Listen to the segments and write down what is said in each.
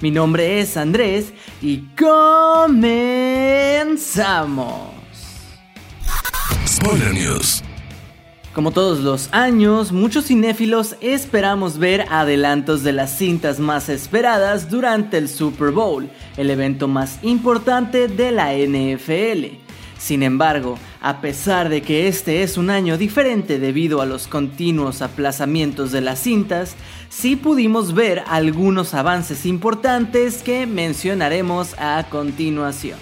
Mi nombre es Andrés y comenzamos. Spoiler News. Como todos los años, muchos cinéfilos esperamos ver adelantos de las cintas más esperadas durante el Super Bowl, el evento más importante de la NFL. Sin embargo, a pesar de que este es un año diferente debido a los continuos aplazamientos de las cintas, sí pudimos ver algunos avances importantes que mencionaremos a continuación.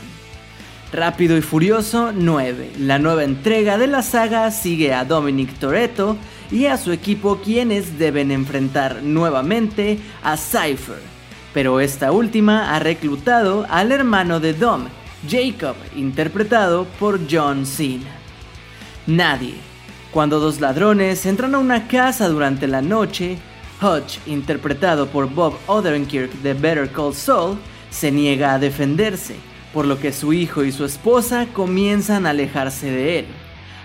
Rápido y Furioso 9. La nueva entrega de la saga sigue a Dominic Toretto y a su equipo quienes deben enfrentar nuevamente a Cypher. Pero esta última ha reclutado al hermano de Dom, Jacob, interpretado por John Cena. Nadie. Cuando dos ladrones entran a una casa durante la noche, Hutch, interpretado por Bob Odenkirk de Better Call Saul, se niega a defenderse, por lo que su hijo y su esposa comienzan a alejarse de él.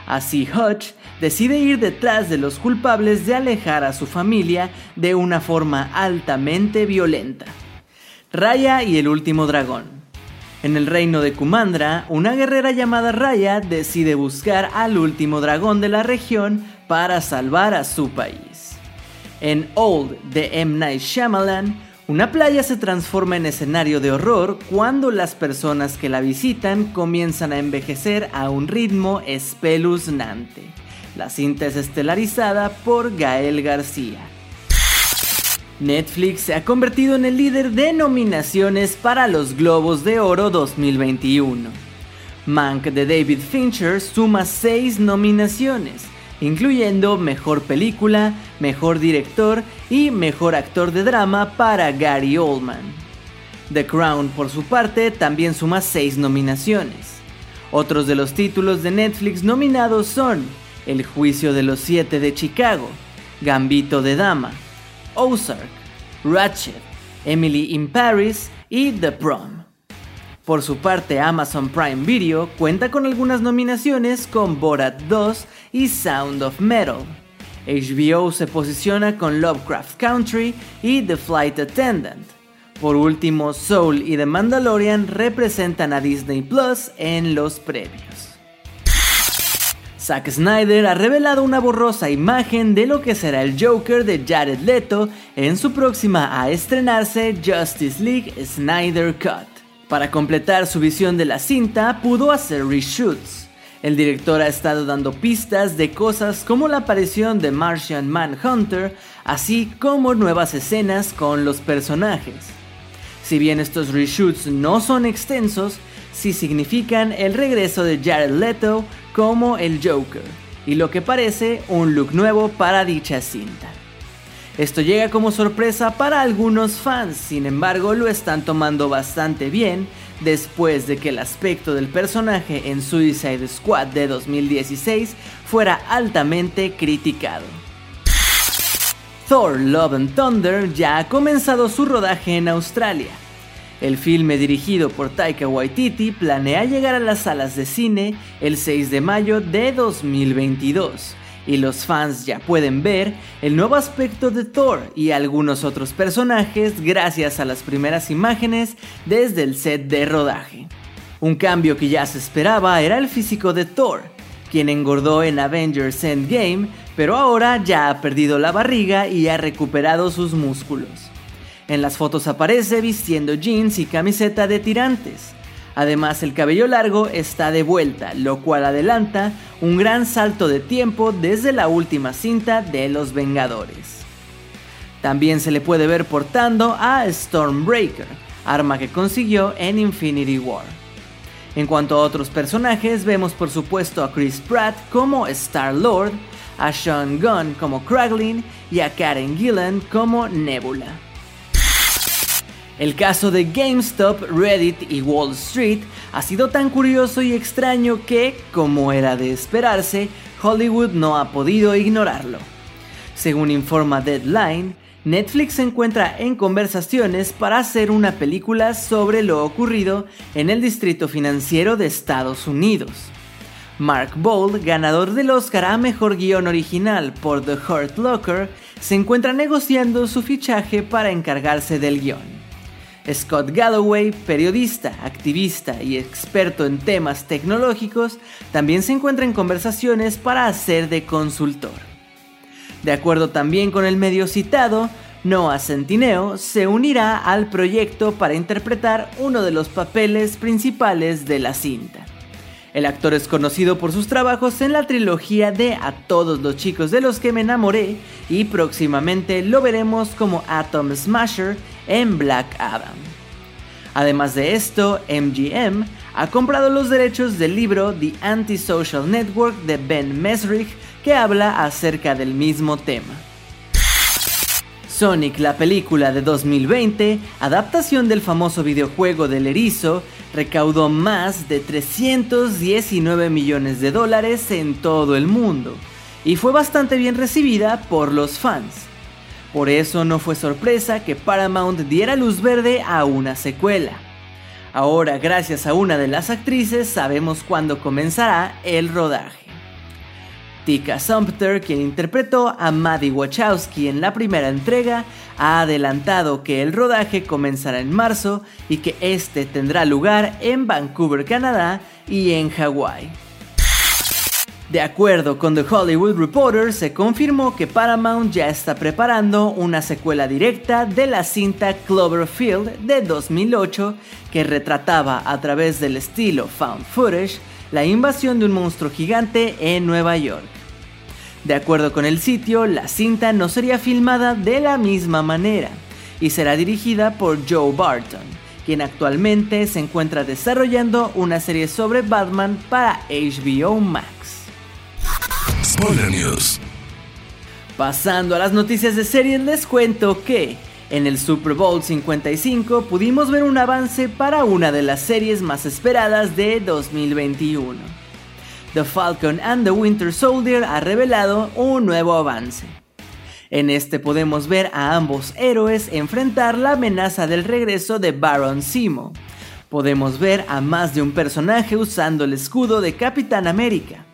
Así Hutch decide ir detrás de los culpables de alejar a su familia de una forma altamente violenta. Raya y el último dragón. En el reino de Kumandra, una guerrera llamada Raya decide buscar al último dragón de la región para salvar a su país. En Old de M. Night Shyamalan, una playa se transforma en escenario de horror cuando las personas que la visitan comienzan a envejecer a un ritmo espeluznante. La cinta es estelarizada por Gael García. Netflix se ha convertido en el líder de nominaciones para los Globos de Oro 2021. Mank de David Fincher suma 6 nominaciones, incluyendo Mejor Película, Mejor Director y Mejor Actor de Drama para Gary Oldman. The Crown, por su parte, también suma 6 nominaciones. Otros de los títulos de Netflix nominados son El Juicio de los Siete de Chicago, Gambito de Dama, Ozark, Ratchet, Emily in Paris y The Prom. Por su parte, Amazon Prime Video cuenta con algunas nominaciones con Borat 2 y Sound of Metal. HBO se posiciona con Lovecraft Country y The Flight Attendant. Por último, Soul y The Mandalorian representan a Disney Plus en los premios. Zack Snyder ha revelado una borrosa imagen de lo que será el Joker de Jared Leto en su próxima a estrenarse Justice League Snyder Cut. Para completar su visión de la cinta, pudo hacer reshoots. El director ha estado dando pistas de cosas como la aparición de Martian Manhunter, así como nuevas escenas con los personajes. Si bien estos reshoots no son extensos, sí significan el regreso de Jared Leto como el Joker y lo que parece un look nuevo para dicha cinta. Esto llega como sorpresa para algunos fans, sin embargo lo están tomando bastante bien después de que el aspecto del personaje en Suicide Squad de 2016 fuera altamente criticado. Thor Love and Thunder ya ha comenzado su rodaje en Australia, el filme dirigido por Taika Waititi planea llegar a las salas de cine el 6 de mayo de 2022 y los fans ya pueden ver el nuevo aspecto de Thor y algunos otros personajes gracias a las primeras imágenes desde el set de rodaje. Un cambio que ya se esperaba era el físico de Thor, quien engordó en Avengers Endgame, pero ahora ya ha perdido la barriga y ha recuperado sus músculos. En las fotos aparece vistiendo jeans y camiseta de tirantes. Además el cabello largo está de vuelta, lo cual adelanta un gran salto de tiempo desde la última cinta de Los Vengadores. También se le puede ver portando a Stormbreaker, arma que consiguió en Infinity War. En cuanto a otros personajes, vemos por supuesto a Chris Pratt como Star-Lord, a Sean Gunn como Kraglin y a Karen Gillan como Nebula. El caso de GameStop, Reddit y Wall Street ha sido tan curioso y extraño que, como era de esperarse, Hollywood no ha podido ignorarlo. Según informa Deadline, Netflix se encuentra en conversaciones para hacer una película sobre lo ocurrido en el Distrito Financiero de Estados Unidos. Mark Bold, ganador del Oscar a Mejor Guión Original por The Hurt Locker, se encuentra negociando su fichaje para encargarse del guion. Scott Galloway, periodista, activista y experto en temas tecnológicos, también se encuentra en conversaciones para hacer de consultor. De acuerdo también con el medio citado, Noah Centineo se unirá al proyecto para interpretar uno de los papeles principales de la cinta. El actor es conocido por sus trabajos en la trilogía de A todos los chicos de los que me enamoré y próximamente lo veremos como Atom Smasher en Black Adam. Además de esto, MGM ha comprado los derechos del libro The Antisocial Network de Ben Mesrich que habla acerca del mismo tema. Sonic, la película de 2020, adaptación del famoso videojuego del erizo, recaudó más de 319 millones de dólares en todo el mundo y fue bastante bien recibida por los fans. Por eso no fue sorpresa que Paramount diera luz verde a una secuela. Ahora, gracias a una de las actrices, sabemos cuándo comenzará el rodaje. Tika Sumpter, quien interpretó a Maddie Wachowski en la primera entrega, ha adelantado que el rodaje comenzará en marzo y que este tendrá lugar en Vancouver, Canadá y en Hawái. De acuerdo con The Hollywood Reporter, se confirmó que Paramount ya está preparando una secuela directa de la cinta Cloverfield de 2008 que retrataba a través del estilo found footage la invasión de un monstruo gigante en Nueva York. De acuerdo con el sitio, la cinta no sería filmada de la misma manera y será dirigida por Joe Barton, quien actualmente se encuentra desarrollando una serie sobre Batman para HBO Max. Pasando a las noticias de series, les cuento que en el Super Bowl 55 pudimos ver un avance para una de las series más esperadas de 2021. The Falcon and the Winter Soldier ha revelado un nuevo avance. En este podemos ver a ambos héroes enfrentar la amenaza del regreso de Baron Simo. Podemos ver a más de un personaje usando el escudo de Capitán América.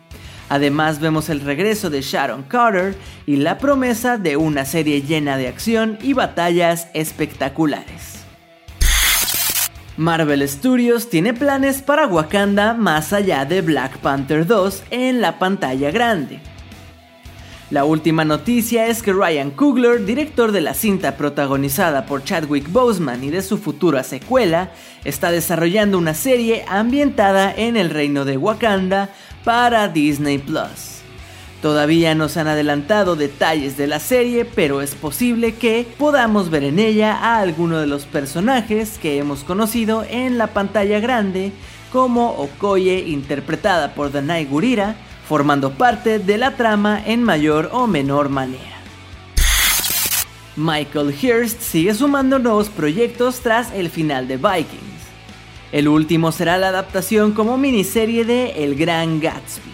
Además vemos el regreso de Sharon Carter y la promesa de una serie llena de acción y batallas espectaculares. Marvel Studios tiene planes para Wakanda más allá de Black Panther 2 en la pantalla grande. La última noticia es que Ryan Coogler, director de la cinta protagonizada por Chadwick Boseman y de su futura secuela, está desarrollando una serie ambientada en el reino de Wakanda para Disney Plus. Todavía no se han adelantado detalles de la serie, pero es posible que podamos ver en ella a alguno de los personajes que hemos conocido en la pantalla grande, como Okoye interpretada por Danai Gurira, formando parte de la trama en mayor o menor manera. Michael Hirst sigue sumando nuevos proyectos tras el final de Vikings. El último será la adaptación como miniserie de El Gran Gatsby,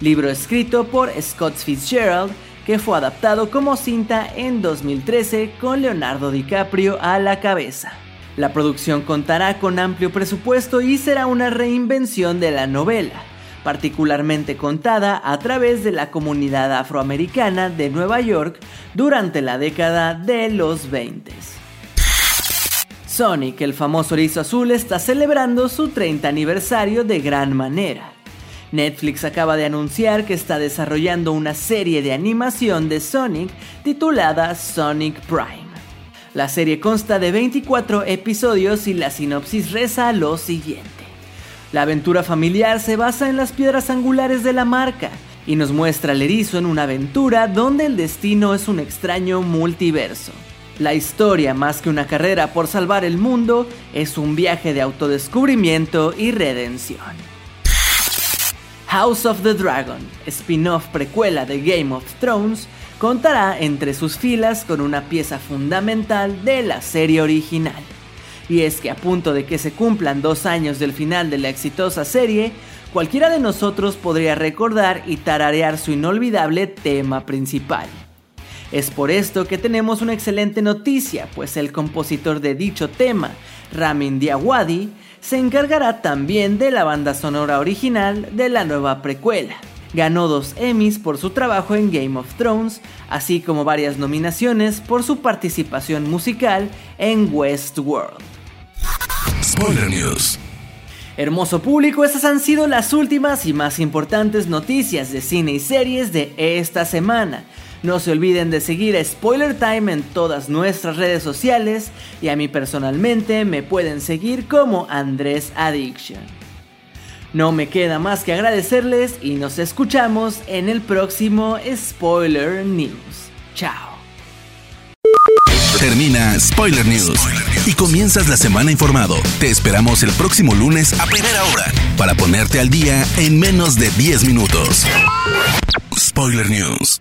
libro escrito por Scott Fitzgerald que fue adaptado como cinta en 2013 con Leonardo DiCaprio a la cabeza. La producción contará con amplio presupuesto y será una reinvención de la novela, particularmente contada a través de la comunidad afroamericana de Nueva York durante la década de los 20. Sonic, el famoso erizo azul, está celebrando su 30 aniversario de gran manera. Netflix acaba de anunciar que está desarrollando una serie de animación de Sonic titulada Sonic Prime. La serie consta de 24 episodios y la sinopsis reza lo siguiente. La aventura familiar se basa en las piedras angulares de la marca y nos muestra al erizo en una aventura donde el destino es un extraño multiverso. La historia, más que una carrera por salvar el mundo, es un viaje de autodescubrimiento y redención. House of the Dragon, spin-off precuela de Game of Thrones, contará entre sus filas con una pieza fundamental de la serie original Y es que a punto de que se cumplan dos años del final de la exitosa serie, cualquiera de nosotros podría recordar y tararear su inolvidable tema principal. Es por esto que tenemos una excelente noticia, pues el compositor de dicho tema, Ramin Diawadi, se encargará también de la banda sonora original de la nueva precuela. Ganó dos Emmys por su trabajo en Game of Thrones, así como varias nominaciones por su participación musical en Westworld. Spoiler News. Hermoso público, estas han sido las últimas y más importantes noticias de cine y series de esta semana. No se olviden de seguir Spoiler Time en todas nuestras redes sociales y a mí personalmente me pueden seguir como Andrés Addiction. No me queda más que agradecerles y nos escuchamos en el próximo Spoiler News. Chao. Termina Spoiler News y comienzas la semana informado. Te esperamos el próximo lunes a primera hora para ponerte al día en menos de 10 minutos. Spoiler News.